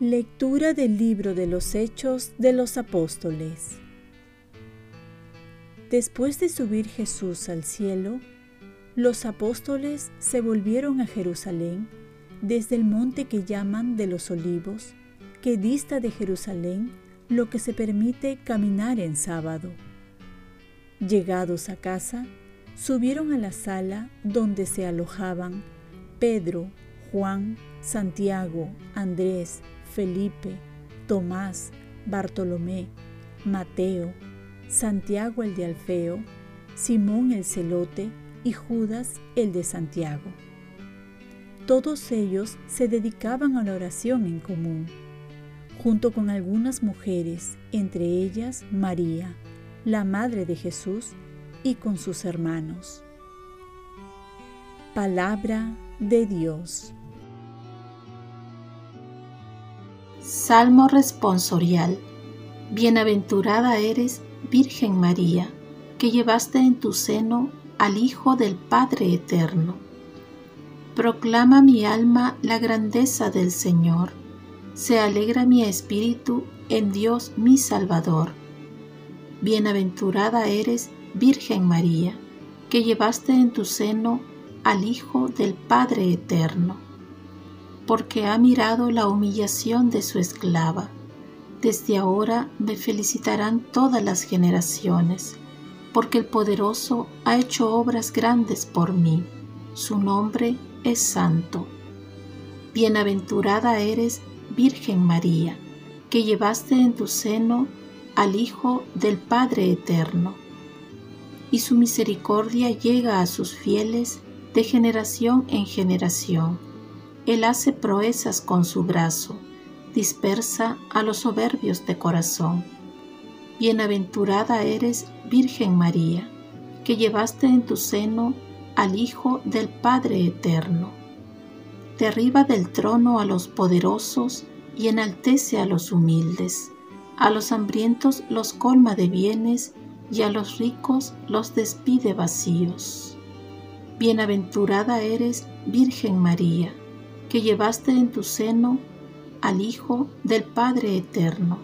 Lectura del libro de los Hechos de los Apóstoles. Después de subir Jesús al cielo, los apóstoles se volvieron a Jerusalén desde el monte que llaman de los olivos, que dista de Jerusalén lo que se permite caminar en sábado. Llegados a casa, subieron a la sala donde se alojaban Pedro, Juan, Santiago, Andrés, Felipe, Tomás, Bartolomé, Mateo, Santiago el de Alfeo, Simón el celote y Judas el de Santiago. Todos ellos se dedicaban a la oración en común, junto con algunas mujeres, entre ellas María, la madre de Jesús, y con sus hermanos. Palabra de Dios. Salmo responsorial. Bienaventurada eres Virgen María, que llevaste en tu seno al Hijo del Padre Eterno. Proclama mi alma la grandeza del Señor. Se alegra mi espíritu en Dios mi Salvador. Bienaventurada eres, Virgen María, que llevaste en tu seno al Hijo del Padre Eterno, porque ha mirado la humillación de su esclava desde ahora me felicitarán todas las generaciones, porque el poderoso ha hecho obras grandes por mí. Su nombre es santo. Bienaventurada eres, Virgen María, que llevaste en tu seno al Hijo del Padre Eterno. Y su misericordia llega a sus fieles de generación en generación. Él hace proezas con su brazo dispersa a los soberbios de corazón. Bienaventurada eres, Virgen María, que llevaste en tu seno al Hijo del Padre Eterno. Derriba del trono a los poderosos y enaltece a los humildes. A los hambrientos los colma de bienes y a los ricos los despide vacíos. Bienaventurada eres, Virgen María, que llevaste en tu seno al Hijo del Padre Eterno.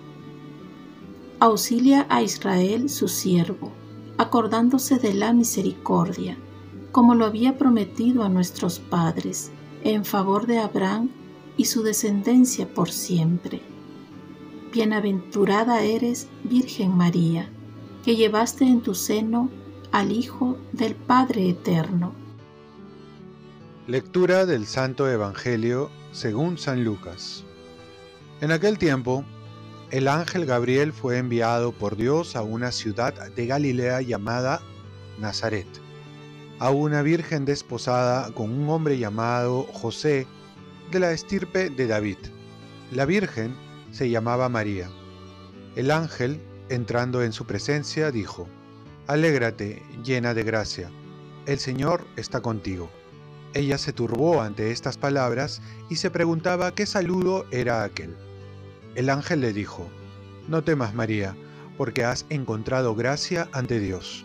Auxilia a Israel su siervo, acordándose de la misericordia, como lo había prometido a nuestros padres, en favor de Abraham y su descendencia por siempre. Bienaventurada eres, Virgen María, que llevaste en tu seno al Hijo del Padre Eterno. Lectura del Santo Evangelio según San Lucas. En aquel tiempo, el ángel Gabriel fue enviado por Dios a una ciudad de Galilea llamada Nazaret, a una virgen desposada con un hombre llamado José de la estirpe de David. La virgen se llamaba María. El ángel, entrando en su presencia, dijo, Alégrate, llena de gracia, el Señor está contigo. Ella se turbó ante estas palabras y se preguntaba qué saludo era aquel. El ángel le dijo, No temas María, porque has encontrado gracia ante Dios.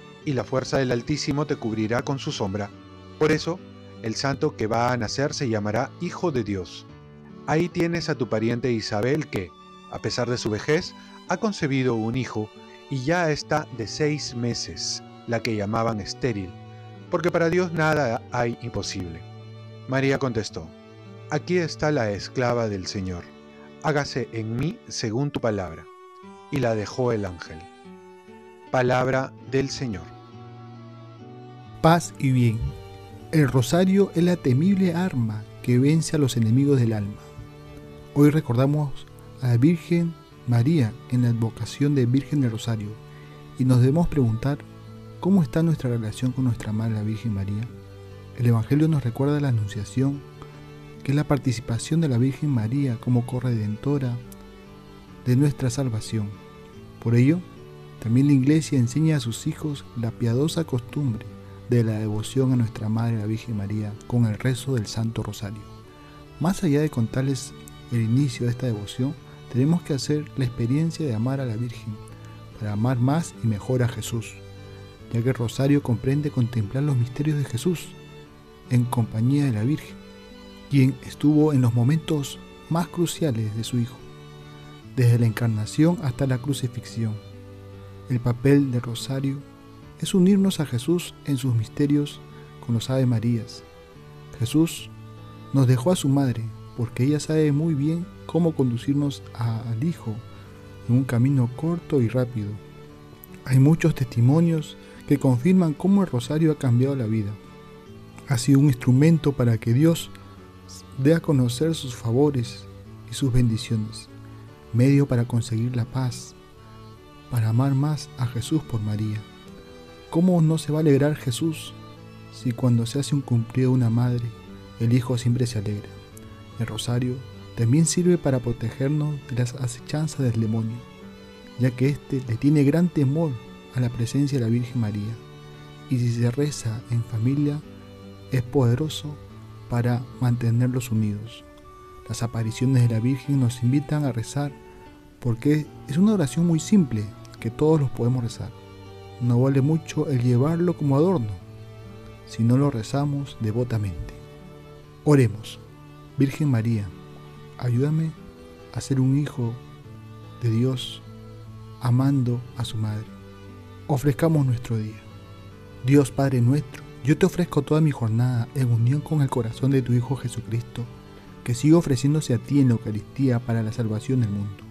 y la fuerza del Altísimo te cubrirá con su sombra. Por eso, el santo que va a nacer se llamará Hijo de Dios. Ahí tienes a tu pariente Isabel que, a pesar de su vejez, ha concebido un hijo y ya está de seis meses, la que llamaban estéril, porque para Dios nada hay imposible. María contestó, Aquí está la esclava del Señor hágase en mí según tu palabra. Y la dejó el ángel. Palabra del Señor. Paz y bien. El rosario es la temible arma que vence a los enemigos del alma. Hoy recordamos a la Virgen María en la advocación de Virgen del Rosario y nos debemos preguntar cómo está nuestra relación con nuestra Madre la Virgen María. El Evangelio nos recuerda la Anunciación, que es la participación de la Virgen María como corredentora de nuestra salvación. Por ello, también la Iglesia enseña a sus hijos la piadosa costumbre de la devoción a nuestra Madre la Virgen María con el rezo del Santo Rosario. Más allá de contarles el inicio de esta devoción, tenemos que hacer la experiencia de amar a la Virgen, para amar más y mejor a Jesús, ya que el rosario comprende contemplar los misterios de Jesús en compañía de la Virgen, quien estuvo en los momentos más cruciales de su Hijo, desde la encarnación hasta la crucifixión. El papel del rosario es unirnos a Jesús en sus misterios con los Ave Marías. Jesús nos dejó a su madre porque ella sabe muy bien cómo conducirnos al Hijo en un camino corto y rápido. Hay muchos testimonios que confirman cómo el rosario ha cambiado la vida. Ha sido un instrumento para que Dios dé a conocer sus favores y sus bendiciones, medio para conseguir la paz, para amar más a Jesús por María. ¿Cómo no se va a alegrar Jesús si cuando se hace un cumplido una madre, el Hijo siempre se alegra? El rosario también sirve para protegernos de las acechanzas del demonio, ya que éste le tiene gran temor a la presencia de la Virgen María, y si se reza en familia, es poderoso para mantenerlos unidos. Las apariciones de la Virgen nos invitan a rezar porque es una oración muy simple que todos los podemos rezar. No vale mucho el llevarlo como adorno, si no lo rezamos devotamente. Oremos. Virgen María, ayúdame a ser un hijo de Dios amando a su madre. Ofrezcamos nuestro día. Dios Padre nuestro, yo te ofrezco toda mi jornada en unión con el corazón de tu Hijo Jesucristo, que siga ofreciéndose a ti en la Eucaristía para la salvación del mundo.